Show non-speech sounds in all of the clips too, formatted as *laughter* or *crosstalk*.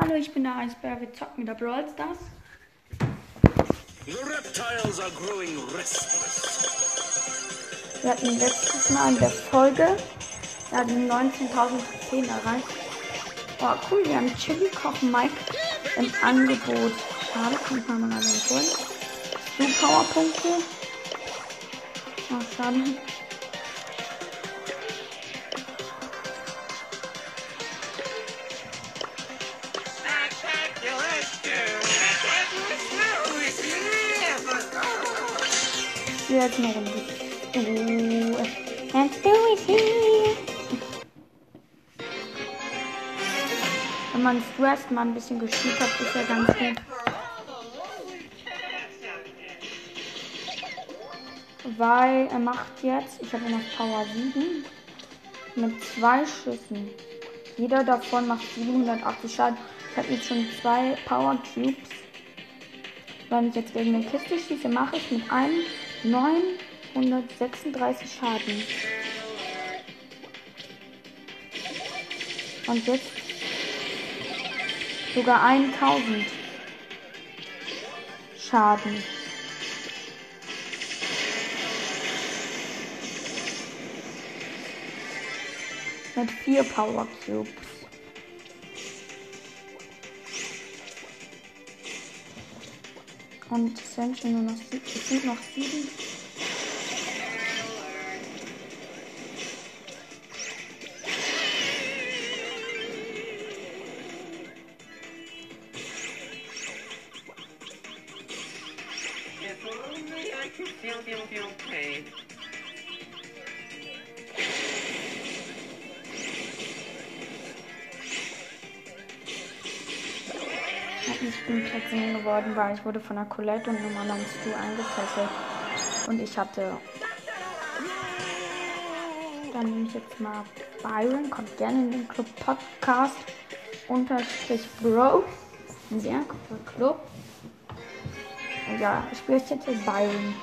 Hallo, ich bin der Eisbär. Wir zocken wieder Brawl Stars. Wir hatten letztes Mal in der Folge, wir hatten 19.000 Trophäen erreicht. Oh, cool, wir haben Chili Koch Mike im Angebot. Schade, kann ich mal holen. Du Powerpunkte. Oh, schade. Jetzt eine Runde. Uh, let's do it here. Wenn man stresst, mal ein bisschen gespielt hat, ist ja ganz gut. Weil er macht jetzt, ich habe noch Power 7, mit zwei Schüssen. Jeder davon macht 780 Schaden. Ich habe jetzt schon zwei Power Cubes. Wenn ich jetzt gegen eine Kiste schieße, mache ich mit einem 936 Schaden. Und jetzt sogar 1000 Schaden. Mit vier Power Cubes. Und es sind schon nur noch sieben. Es sind noch sieben. 10 geworden, weil ich wurde von der Colette und einem anderen Stu eingetestet. Und ich hatte. Dann nehme ich jetzt mal Byron. Kommt gerne in den Club Podcast. Unterstrich Bro. Ein sehr cooler Club. Ja, ich spiele jetzt Byron.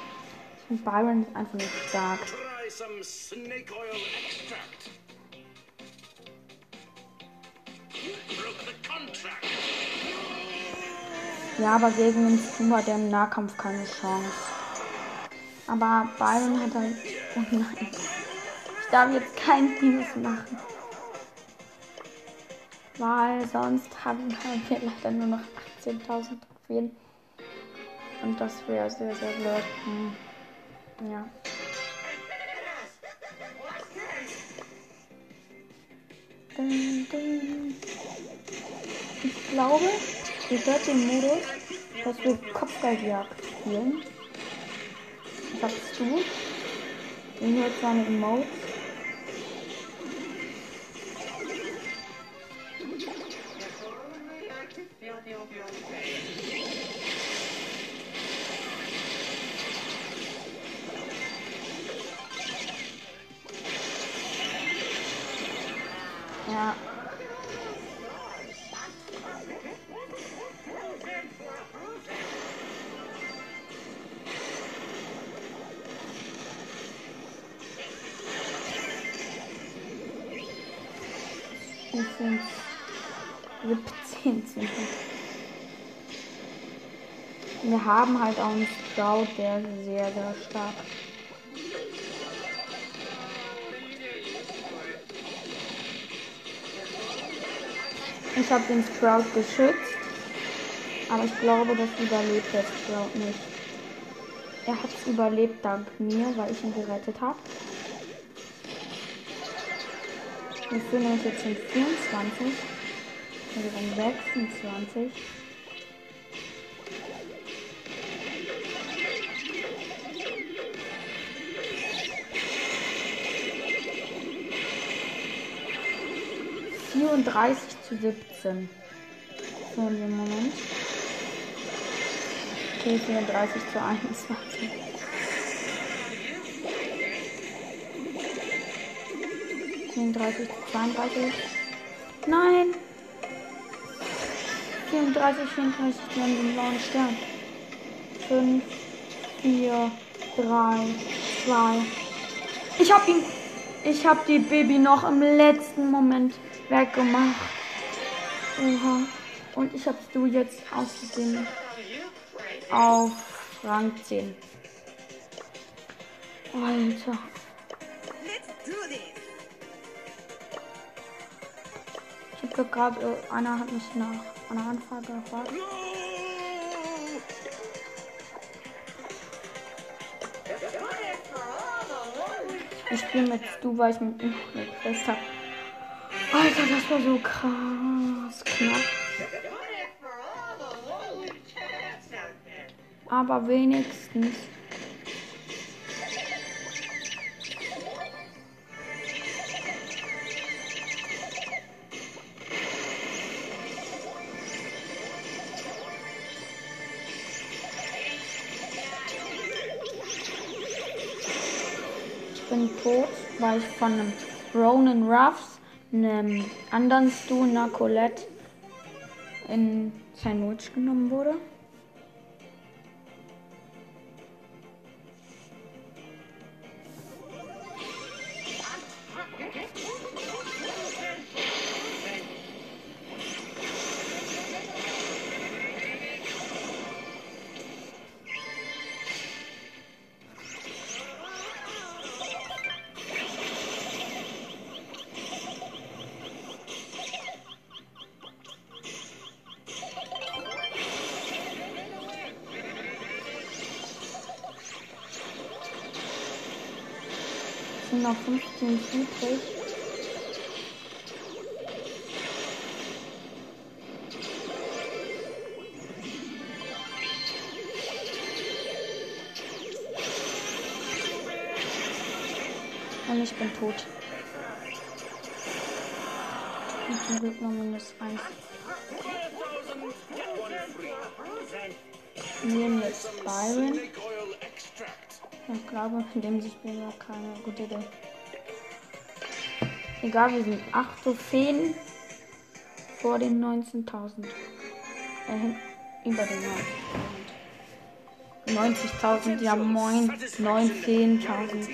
Ich finde Byron ist einfach nicht stark. Try some snake oil extract. Ja, aber gegen den Stu hat er im Nahkampf keine Chance. Aber Byron hat halt. Oh nein. Ich darf jetzt kein Minus machen. Weil sonst haben wir leider nur noch 18.000 Trophäen. Und das wäre sehr, sehr blöd. Hm. Ja. Ich glaube, ihr hört den Modus, dass wir Kopfgeldjagd spielen. Ich hab's zu. Ich höre seine Emotes. Wir haben halt auch einen Scout, der sehr, sehr stark. Ich habe den Sprout geschützt. Aber ich glaube, das überlebt der Sprout nicht. Er hat es überlebt dank mir, weil ich ihn gerettet habe. Wir fühlen uns jetzt in 24. Also in 26. Vierunddreißig zu 17. So, im Moment. Okay, 34 zu 21. Vierunddreißig zu 32. Nein! 34, 34, wir haben den blauen Stern. 5, 4, 3, 2. Ich hab ihn. Ich hab die Baby noch im letzten Moment weggemacht. Oha. Und ich habe du jetzt außerdem auf Rang 10. Alter. Ich habe gerade, äh, einer hat mich nach einer Anfrage gefragt. Ich spiele mit du, weil ich mit ihm eine Quest hab. Alter, das war so krass knapp. Aber wenigstens. Ich bin tot, weil ich von einem Ronan Ruffs, einem anderen Stu, einer in Sandwich genommen wurde. Sind noch 15 übrig. Und ich bin tot. Und zum Glück nur minus 1. Nehmen jetzt Byron. Glaube, in dem Spiel war keine gute Idee. Egal, wir sind 8 Trophäen vor den 19.000. Äh, über den 90.000. 90.000, ja moin, 19.000.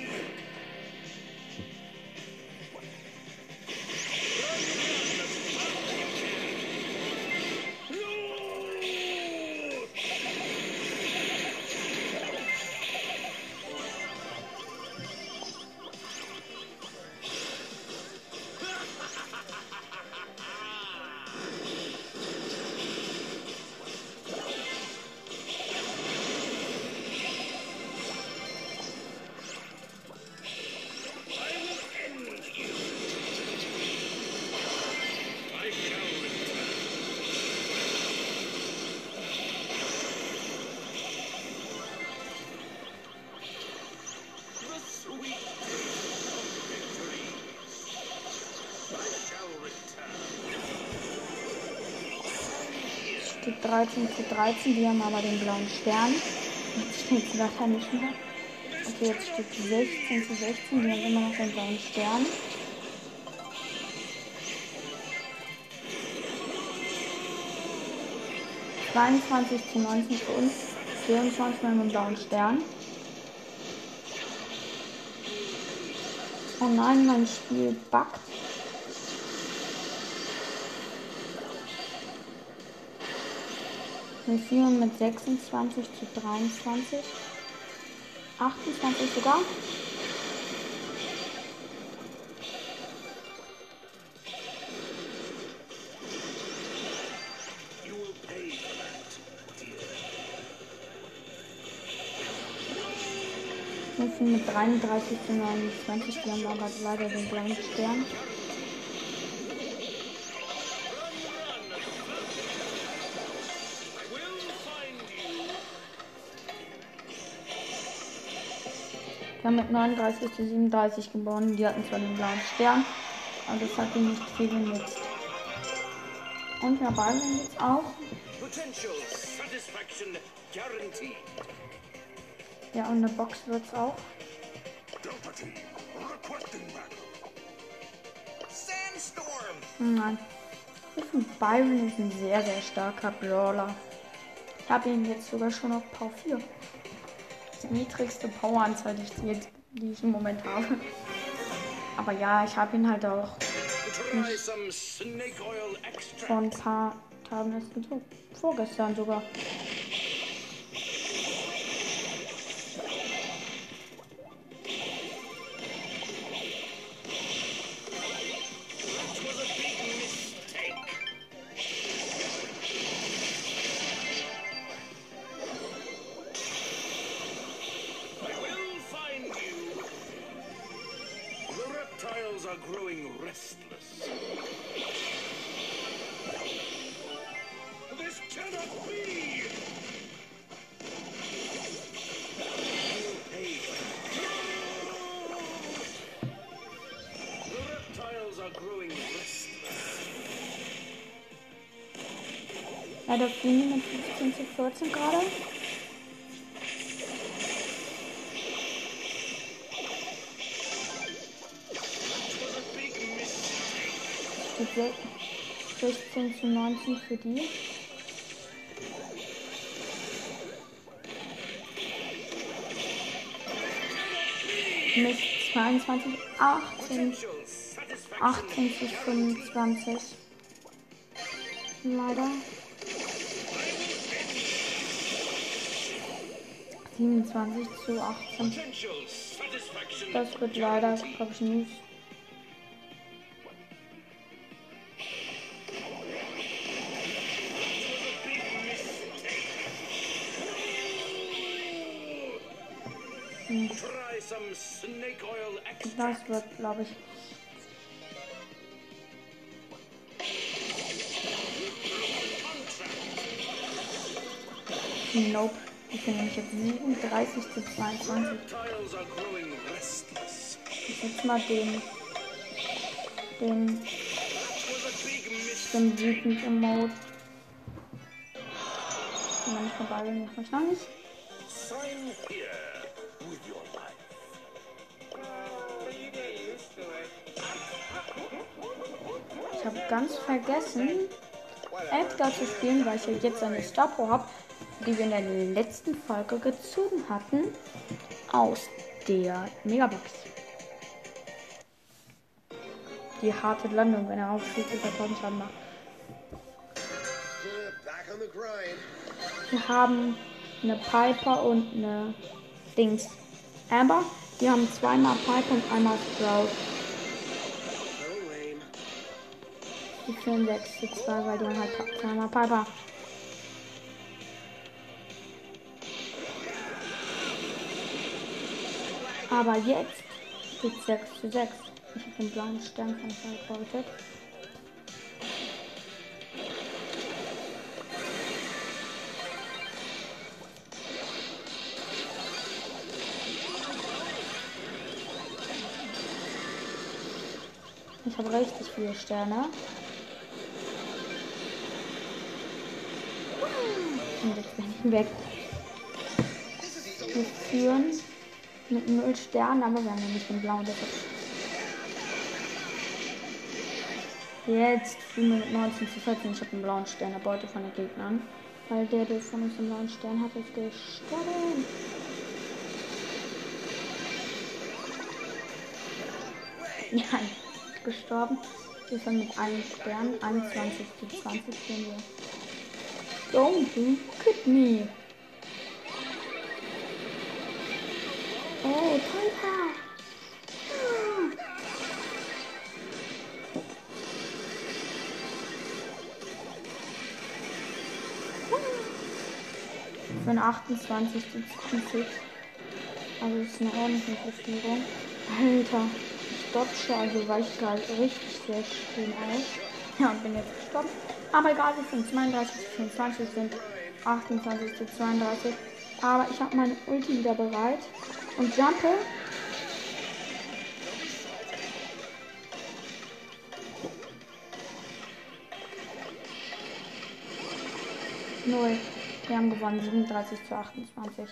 Steht 13 zu 13, die haben aber den blauen Stern. Jetzt steht es nachher nicht mehr. Okay, jetzt steht 16 zu 16, die haben immer noch den blauen Stern. ...22 zu 19 für uns, 24 mit dem blauen Stern. Oh nein, mein Spiel buggt. Wir führen mit 26 zu 23. 28 sogar. Wir führen mit 33 zu 29. Wir haben aber leider den blauen Stern. Wir haben mit 39 zu 37 gewonnen. Die hatten zwar den blauen Stern, aber das hat ihnen nicht viel genützt. Und wir beiden jetzt auch. Ja, und eine Box wird's auch. Nein. Ich finde Byron ist ein sehr, sehr starker Brawler. Ich habe ihn jetzt sogar schon auf Power 4. Niedrigste Poweranzahl, die ich, jetzt, die ich im Moment habe. Aber ja, ich habe ihn halt auch vor ein paar haben. Erst mit vorgestern sogar. 14 gerade. se- 16 zu 19 für die. Mist 22, 18, Potential satisfaction. 18 zu 25. Leider. 27 zu 18. Potential satisfaction. Das wird leider, glaube ich, nicht. Extract. Das wird, glaube ich. Nope. Die sind nämlich jetzt 37 zu 22. Reptiles are growing restless. Ich jetzt mal den. Den. Den wütend Emote. Und wenn ich vorbei bin, mache ich noch nicht. Ich habe ganz vergessen, Edgar zu spielen, weil ich ja jetzt eine Star Pro habe, die wir in der letzten Folge gezogen hatten. Aus der Megabox. Die harte Landung, wenn er aufsteht, über 1000 Schaden macht. Wir haben eine Piper und eine Dings. Amber, die haben zweimal Piper und einmal Sprout. Die führen 6 zu 2, weil die haben halt zweimal Piper. Aber jetzt steht 6 zu 6. Ich habe den blauen Stern von vorgestellt. Ich habe richtig viele Sterne. Und jetzt bin ich weg. Wir führen mit 0 Sternen, aber wir haben nicht den blauen. Jetzt führen wir mit 19 zu 14. Ich habe den blauen Stern, der Beute von den Gegnern. Weil der, der von uns den blauen Stern hat, ist gestorben. Ist gestorben. Wir sind mit einem Stern 21 zu 20 führen wir. Don't look at Oh, Piper. Eine 28 zu 20. Also ist eine ordentliche Platzierung. Alter, ich dodge, also weicht gerade richtig sehr schön aus. Ja, und bin jetzt gestorben. Aber egal, wir sind 32 zu 24, sind 28 zu 32. Aber ich habe meine Ulti wieder bereit und jumpe. Null. Wir haben gewonnen, 37 zu 28.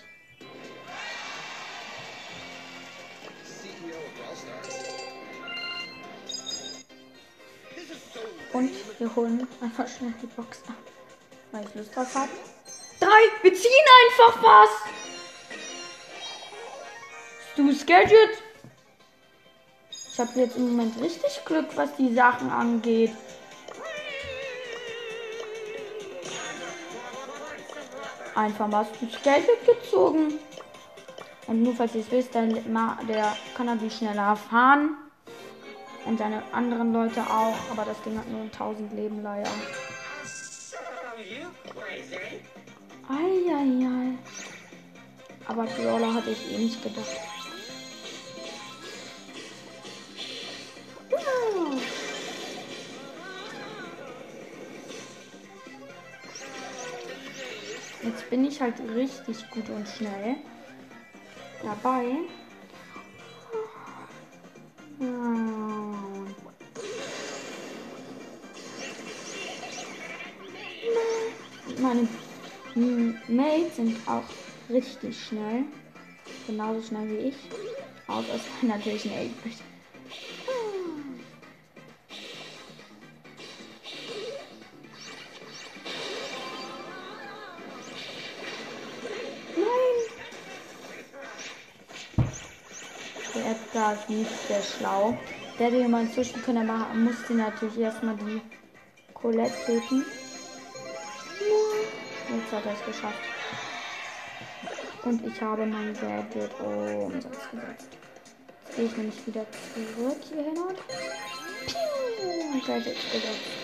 CEO of Brawl Stars. This is so Und wir holen einfach schnell die Box ab. Weil ich Lust drauf habe. Drei! Wir ziehen einfach was! Du Gadget! Ich habe jetzt im Moment richtig Glück, was die Sachen angeht. einfach mal das Geld gezogen. Und nur falls ihr es wisst, dann der kann natürlich schneller fahren. Und seine anderen Leute auch. Aber das Ding hat nur 1000 Leben leider. Eieiei. Aber Brawler hatte ich eh nicht gedacht. Jetzt bin ich halt richtig gut und schnell dabei. Ja. Meine hm, Mates sind auch richtig schnell. Genauso schnell wie ich. Außer es war natürlich ein 8-Bit. Ist nicht sehr schlau. Der hätte jemand zwischen können, aber er musste natürlich erstmal die Colette töten. Jetzt hat er es geschafft. Und ich habe mein Gadget umsonst gesetzt. Jetzt gehe ich nämlich wieder zurück hierhin und. Piu! Gadget gesetzt.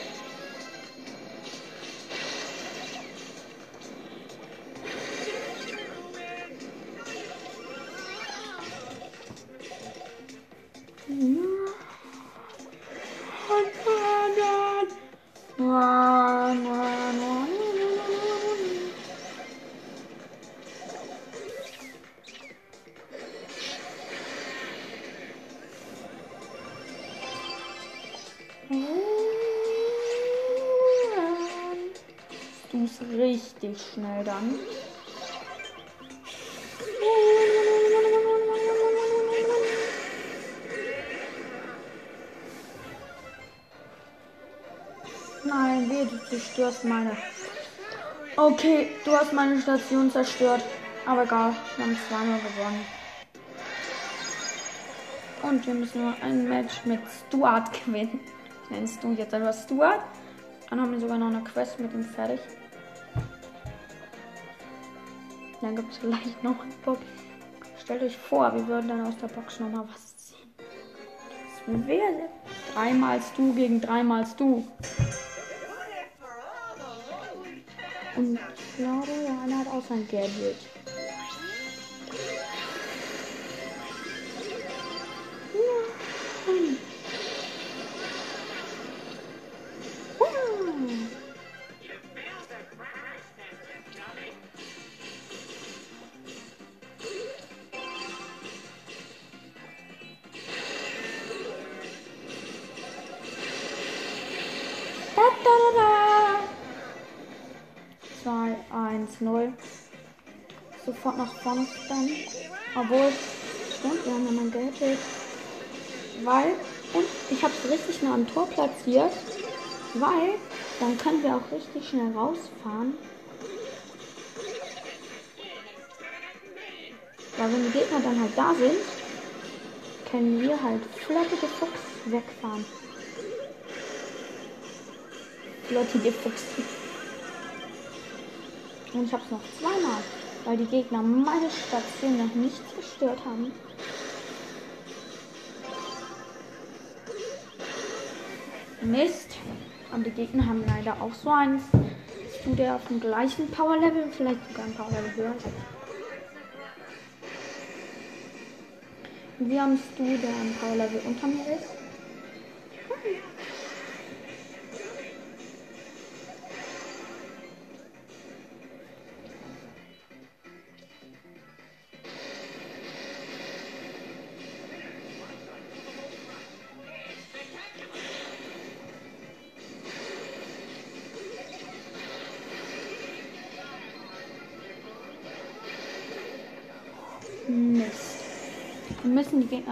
Richtig schnell dann. Nein, weh, du zerstörst meine. Okay, du hast meine Station zerstört. Aber egal, wir haben zweimal gewonnen. Und wir müssen nur ein Match mit Stuart gewinnen. Nenne du jetzt einfach Stuart. Dann haben wir sogar noch eine Quest mit ihm fertig. Dann gibt es vielleicht noch eine Box. Stellt euch vor, wir würden dann aus der Box nochmal was ziehen. Das wäre dreimal du gegen dreimal du. Und ich glaube, der eine hat auch sein Gadget. Obwohl, stimmt, wir haben ja mein Gadget. Weil, und ich habe es richtig nah am Tor platziert. Weil, dann können wir auch richtig schnell rausfahren. Weil wenn die Gegner dann halt da sind, können wir halt flottige Fuchs wegfahren. Flottige Fuchs. Und ich habe es noch zweimal, weil die Gegner meine Station noch nicht zerstört haben. Mist. Und die Gegner haben leider auch so eins. Du der auf dem gleichen Power Level, vielleicht sogar ein Power Level höher. Wir haben Stu, der ein Power Level unter mir ist.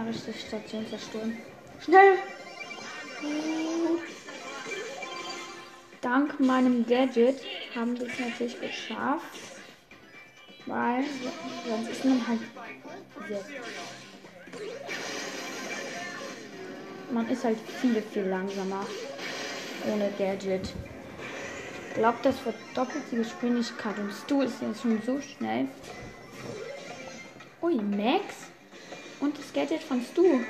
Müssen die gegnerische Station zerstören. Schnell! Dank meinem Gadget haben wir es natürlich geschafft. Weil sonst ist man halt sehr. Man ist halt viel, viel langsamer ohne Gadget. glaube, das verdoppelt die Geschwindigkeit. Und Stu ist jetzt schon so schnell. Ui, Max. Und das Gadget von Stu.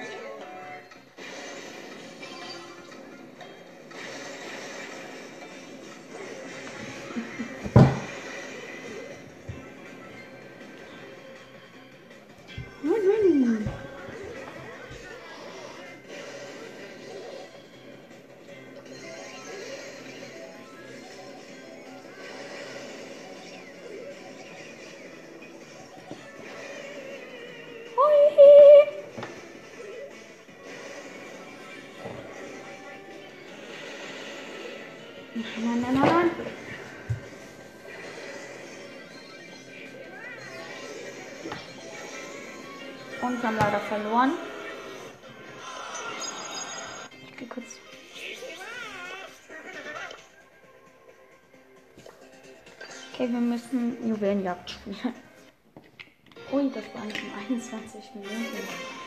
Verloren. Ich geh kurz. Okay, wir müssen Juwelenjagd spielen. Ui, das waren schon 21 Minuten.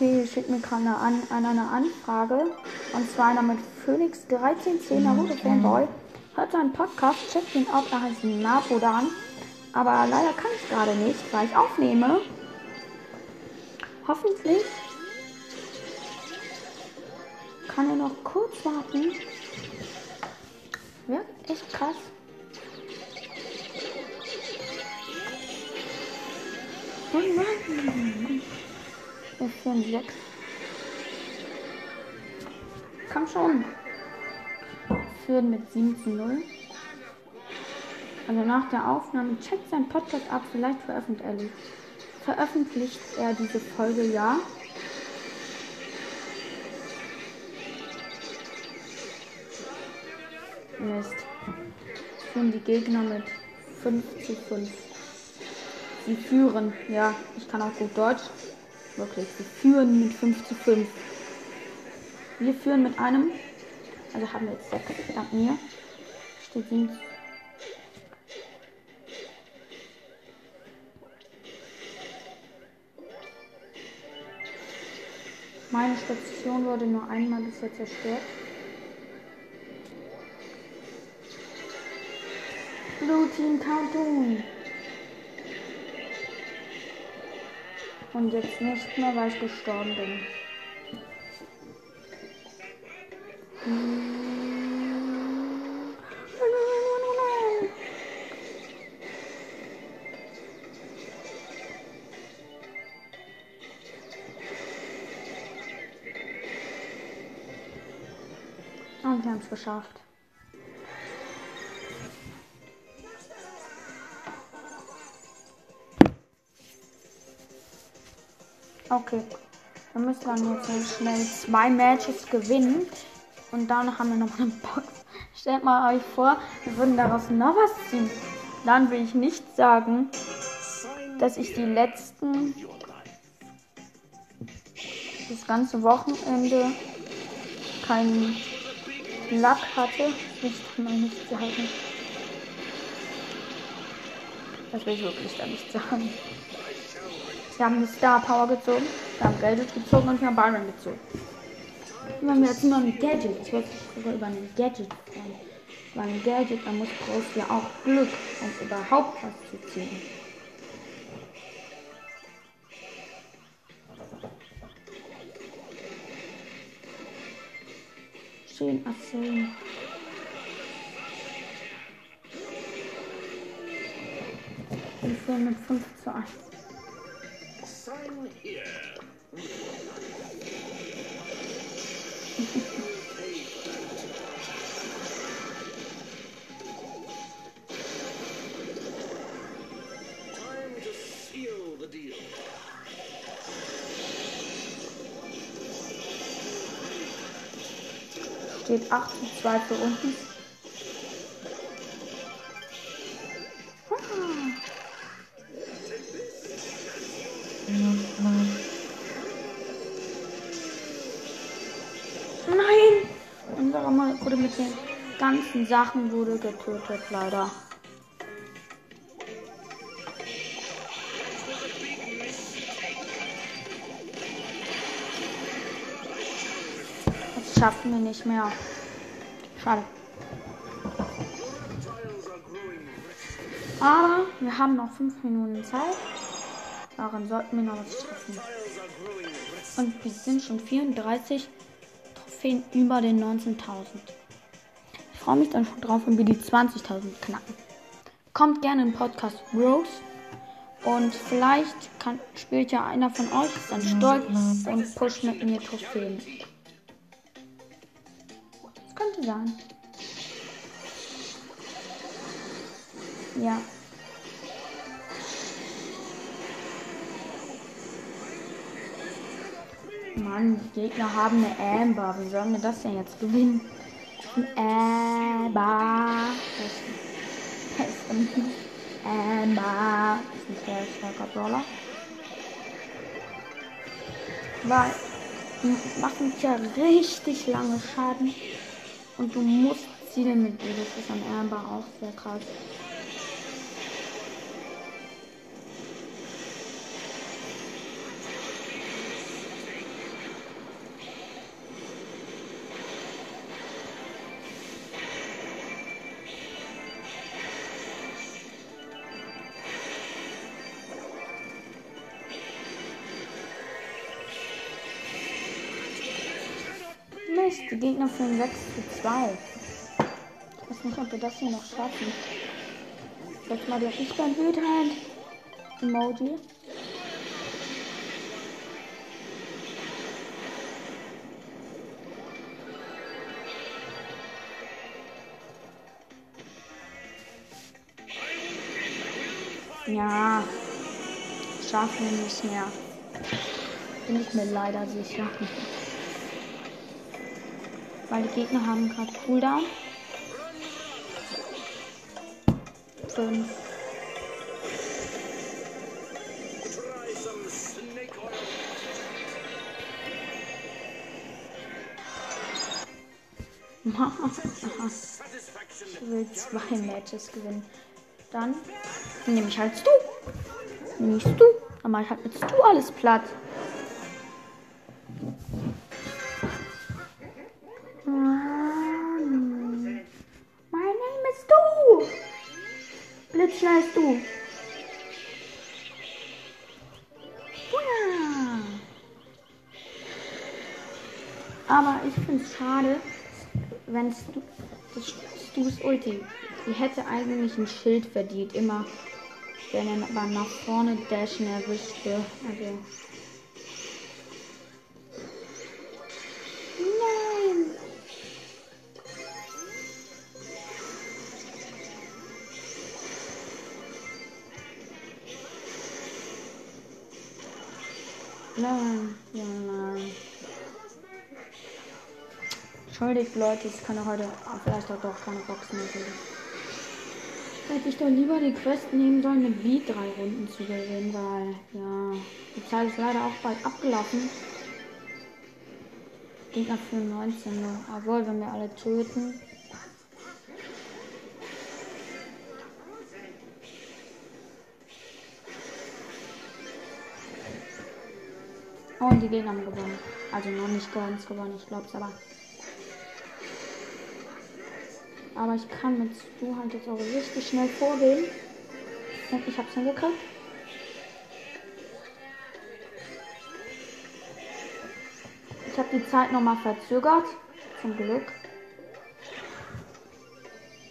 Okay, schickt mir gerade an, eine Anfrage. Und zwar einer mit Phoenix 1310 Naruto Fanboy. Hört seinen Podcast, checkt ihn ab, er heißt Napodan. Aber leider kann ich gerade nicht, weil ich aufnehme. Hoffentlich kann er noch kurz warten. Ja, echt krass. Oh Mann. Wir führen 6. Komm schon. Führen mit 7 zu 0. Also nach der Aufnahme checkt sein Podcast ab, vielleicht veröffentlicht er, veröffentlicht er diese Folge ja. Mist. Führen die Gegner mit 5 zu 5. Sie führen, ja, ich kann auch gut Deutsch. Wirklich, sie führen mit 5 zu 5. Wir führen mit einem, also haben wir jetzt 6 dank mir. Steht 7 zu Meine Station wurde nur einmal bisher zerstört. Blue Team Countdown. Und jetzt nicht mehr, weil ich gestorben bin. Und wir haben es geschafft. Okay. Wir müssen dann jetzt noch schnell zwei Matches gewinnen. Und dann haben wir noch eine Box. *laughs* Stellt mal euch vor, wir würden daraus noch was ziehen. Dann will ich nicht sagen, dass ich die letzten das ganze Wochenende keinen Lack hatte. Nicht mal nicht sagen. Das will ich wirklich da nicht sagen. Wir haben eine Star Power gezogen, wir haben Gadget gezogen und wir haben Byron gezogen. Wir jetzt nur ein Gadget, ich wollte sogar über ein Gadget freuen. Weil ein Gadget, da muss du ja auch Glück, um überhaupt was zu ziehen. Schön erzählen. Wir führen mit 5 zu 1. Time to seal the deal. Steht 8 zu 2 für unten. ganzen Sachen wurde getötet, leider. Das schaffen wir nicht mehr. Schade. Aber wir haben noch fünf Minuten Zeit. Daran sollten wir noch was schaffen. Und wir sind schon 34 Trophäen über den 19.000. Ich freue mich dann schon drauf, wenn wir die 20.000 knacken. Kommt gerne in Podcast Rose. Und vielleicht kann, spielt ja einer von euch dann stolz und pusht mit mir Trophäen. Das könnte sein. Ja. Mann, die Gegner haben eine Amber. Wie sollen wir das denn jetzt gewinnen? Amber. Das ist ein Amber. Das ist ein sehr starker Brawler. Weil die machen ja richtig lange Schaden. Und du musst zielen mit dir. Das ist an Amber auch sehr krass. Mist, die Gegner führen 6 zu 2. Ich weiß nicht, ob wir das hier noch schaffen. Jetzt mal der Richtern Wildhand. Emoji. Ja, schaffen wir nicht mehr. Bin ich mir leider sicher. Weil die Gegner haben gerade Cooldown. 5. Try some snake oil. Satisfaction. Ich will zwei Matches gewinnen. Dann nehme ich halt. Nehme ich du. Dann mache ich halt mit du alles platt. Wenn Stu, das Stu's Ulti, die hätte eigentlich ein Schild verdient, immer wenn er nach vorne dashen erwischte. Also. Entschuldigt Leute, ich kann ja heute vielleicht auch doch keine Boxen mehr geben. Hätte ich doch lieber die Quest nehmen sollen, mit B drei Runden zu gewinnen, weil ja, die Zeit ist leider auch bald abgelaufen. Gegner für 19 noch. Obwohl, wenn wir alle töten. Oh, und die Gegner haben gewonnen. Also noch nicht ganz gewonnen, ich glaube es aber. Aber ich kann mit Stu halt jetzt auch richtig schnell vorgehen. Und ich hab's hingekriegt. Ich habe die Zeit nochmal verzögert. Zum Glück.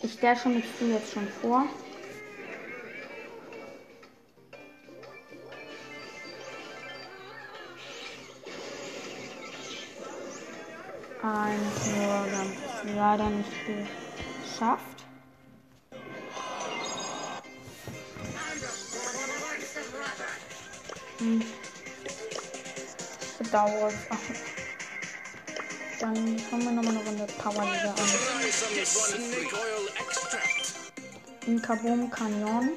Ich stelle schon mit Stu jetzt schon vor. Eins nur, dann leider nicht geschafft. Hm. Bedauert. Dann kommen wir nochmal eine Runde Power Liga an. In Kaboom Canyon.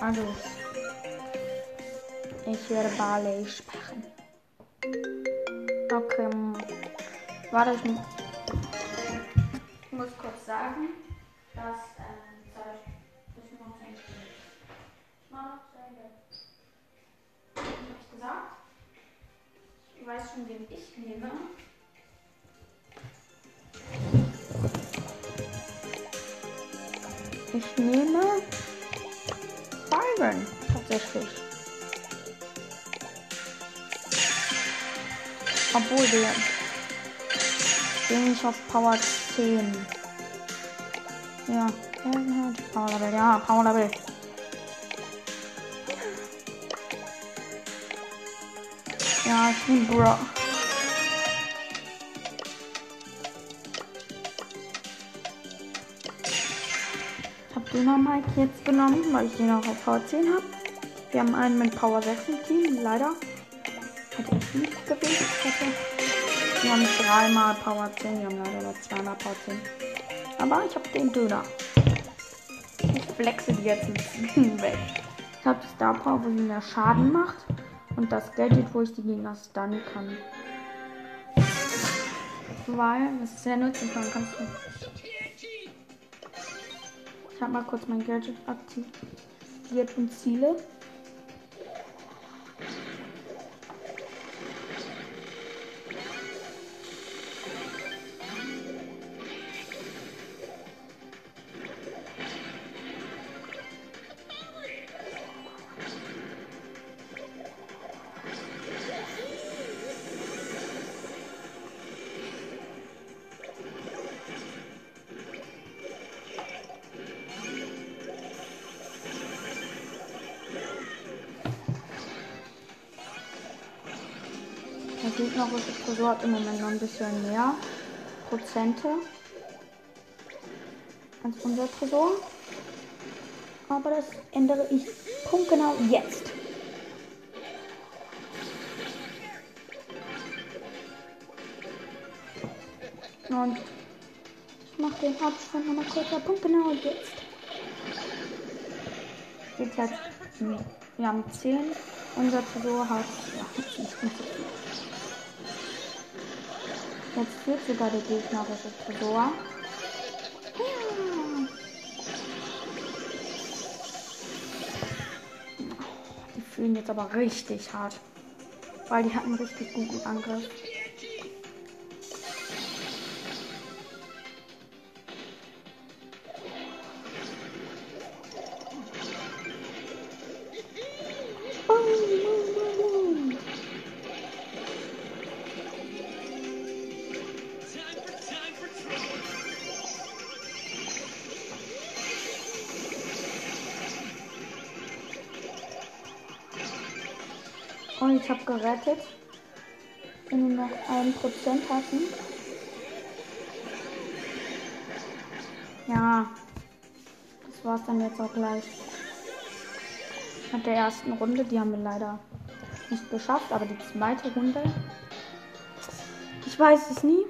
Also. Ich werde Barley sprechen. Okay. Warte, ich mu- ich muss kurz sagen, dass. Ähm, sorry, ich muss noch spielen. Ich mach noch hab ich gesagt? Ich weiß schon, wen ich nehme. Ich nehme Byron tatsächlich. Obwohl der bin ich auf Power 10. Ja, Power Level, ja, Power Level. Ja, ich bin Bro. Ich habe Dynamite jetzt genommen, weil ich den auch auf Power 10 habe. Wir haben einen mit Power 6 im Team, leider. Hätte ich nicht gewählt. Hätte. Wir haben dreimal Power 10, wir haben leider nur zweimal Power 10. Aber ich habe den Döner. Ich flexe die jetzt *laughs* weg. Ich habe die Star Power, wo sie mehr Schaden macht. Und das Gadget, wo ich die Gegner stunnen kann. Weil, das ist sehr nützlich, dann kannst du. Ich habe mal kurz mein Gadget aktiviert und Ziele. Gegnerische Tresor hat im Moment noch ein bisschen mehr Prozente als unser Tresor. Aber das ändere ich punktgenau jetzt. Und ich mache den Abstand nochmal kurzer punktgenau jetzt. Jetzt, nee, wir haben 10. Unser Tresor hat, ja, jetzt führt sogar der gegnerische Tresor. Die fühlen jetzt aber richtig hart. Weil die hatten richtig guten Angriff. Und ich habe gerettet. Wenn wir noch ein Prozent hatten. Ja. Das war's dann jetzt auch gleich. Mit der ersten Runde, die haben wir leider nicht geschafft, aber die zweite Runde. Ich weiß es nie.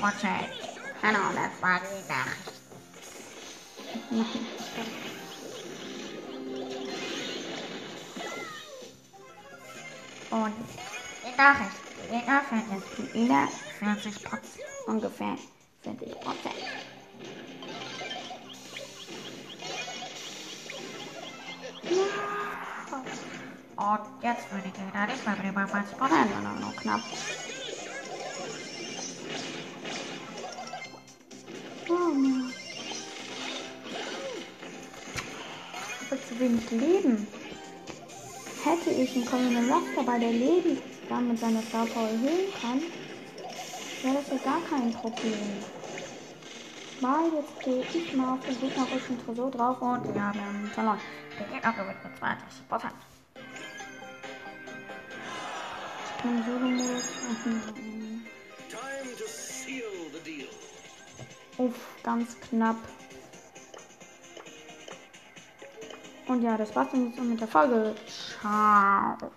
10%. Hallo, das war die Nachricht. Und Die Nachricht. Die finden die Ina 40%. ungefähr 40 Prozent. Und jetzt würde ich Gegner nicht mehr mit über 20%. Nein, nein, nein, noch knapp. Ich wenig Leben. Hätte ich einen kommenden Loch dabei, der Leben dann mit seiner Star Power erhöhen kann, wäre das ja gar kein Problem. Mal, jetzt gehe ich mal auf den gegnerischen Tresor drauf und ja, wir haben verloren. Der Gegner gewinnt mit 20%. Im Solo-Modus. Time to seal the deal. Uff, ganz knapp. Und ja, das war's dann jetzt mit der Folge. Ciao.